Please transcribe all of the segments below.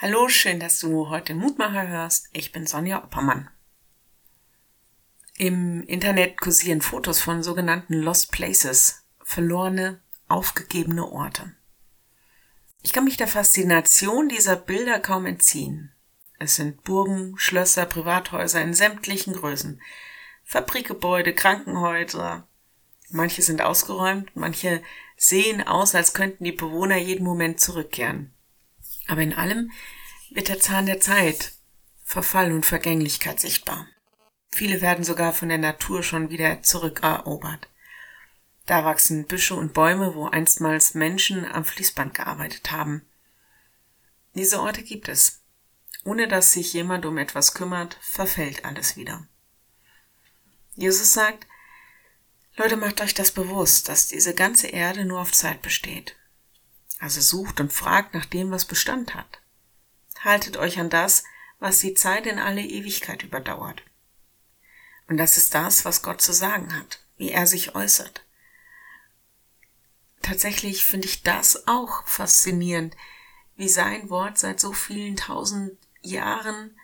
Hallo, schön, dass du heute Mutmacher hörst. Ich bin Sonja Oppermann. Im Internet kursieren Fotos von sogenannten Lost Places, verlorene, aufgegebene Orte. Ich kann mich der Faszination dieser Bilder kaum entziehen. Es sind Burgen, Schlösser, Privathäuser in sämtlichen Größen, Fabrikgebäude, Krankenhäuser. Manche sind ausgeräumt, manche sehen aus, als könnten die Bewohner jeden Moment zurückkehren. Aber in allem wird der Zahn der Zeit, Verfall und Vergänglichkeit sichtbar. Viele werden sogar von der Natur schon wieder zurückerobert. Da wachsen Büsche und Bäume, wo einstmals Menschen am Fließband gearbeitet haben. Diese Orte gibt es. Ohne dass sich jemand um etwas kümmert, verfällt alles wieder. Jesus sagt, Leute, macht euch das bewusst, dass diese ganze Erde nur auf Zeit besteht. Also sucht und fragt nach dem, was Bestand hat. Haltet euch an das, was die Zeit in alle Ewigkeit überdauert. Und das ist das, was Gott zu sagen hat, wie er sich äußert. Tatsächlich finde ich das auch faszinierend, wie sein Wort seit so vielen tausend Jahren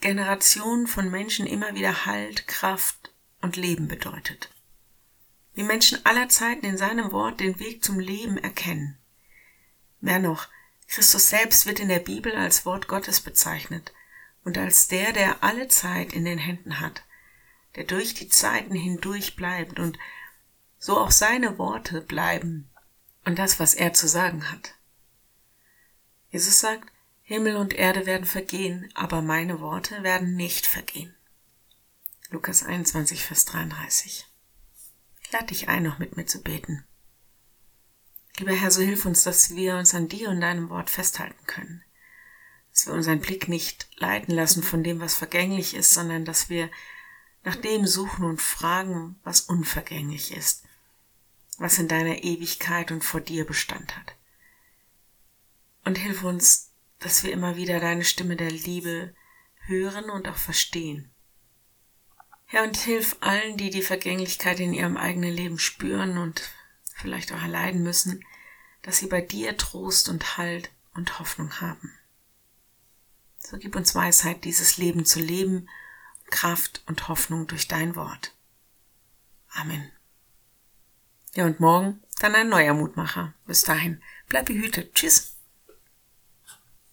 Generationen von Menschen immer wieder Halt, Kraft und Leben bedeutet. Wie Menschen aller Zeiten in seinem Wort den Weg zum Leben erkennen. Mehr noch, Christus selbst wird in der Bibel als Wort Gottes bezeichnet und als der, der alle Zeit in den Händen hat, der durch die Zeiten hindurch bleibt und so auch seine Worte bleiben und das, was er zu sagen hat. Jesus sagt, Himmel und Erde werden vergehen, aber meine Worte werden nicht vergehen. Lukas 21, Vers 33. Ich lade dich ein, noch mit mir zu beten. Lieber Herr, so hilf uns, dass wir uns an dir und deinem Wort festhalten können. Dass wir unseren Blick nicht leiten lassen von dem, was vergänglich ist, sondern dass wir nach dem suchen und fragen, was unvergänglich ist, was in deiner Ewigkeit und vor dir Bestand hat. Und hilf uns, dass wir immer wieder deine Stimme der Liebe hören und auch verstehen. Herr, und hilf allen, die die Vergänglichkeit in ihrem eigenen Leben spüren und vielleicht auch erleiden müssen, dass sie bei dir Trost und Halt und Hoffnung haben. So gib uns Weisheit, dieses Leben zu leben, Kraft und Hoffnung durch dein Wort. Amen. Ja, und morgen dann ein neuer Mutmacher. Bis dahin, bleib behütet. Tschüss.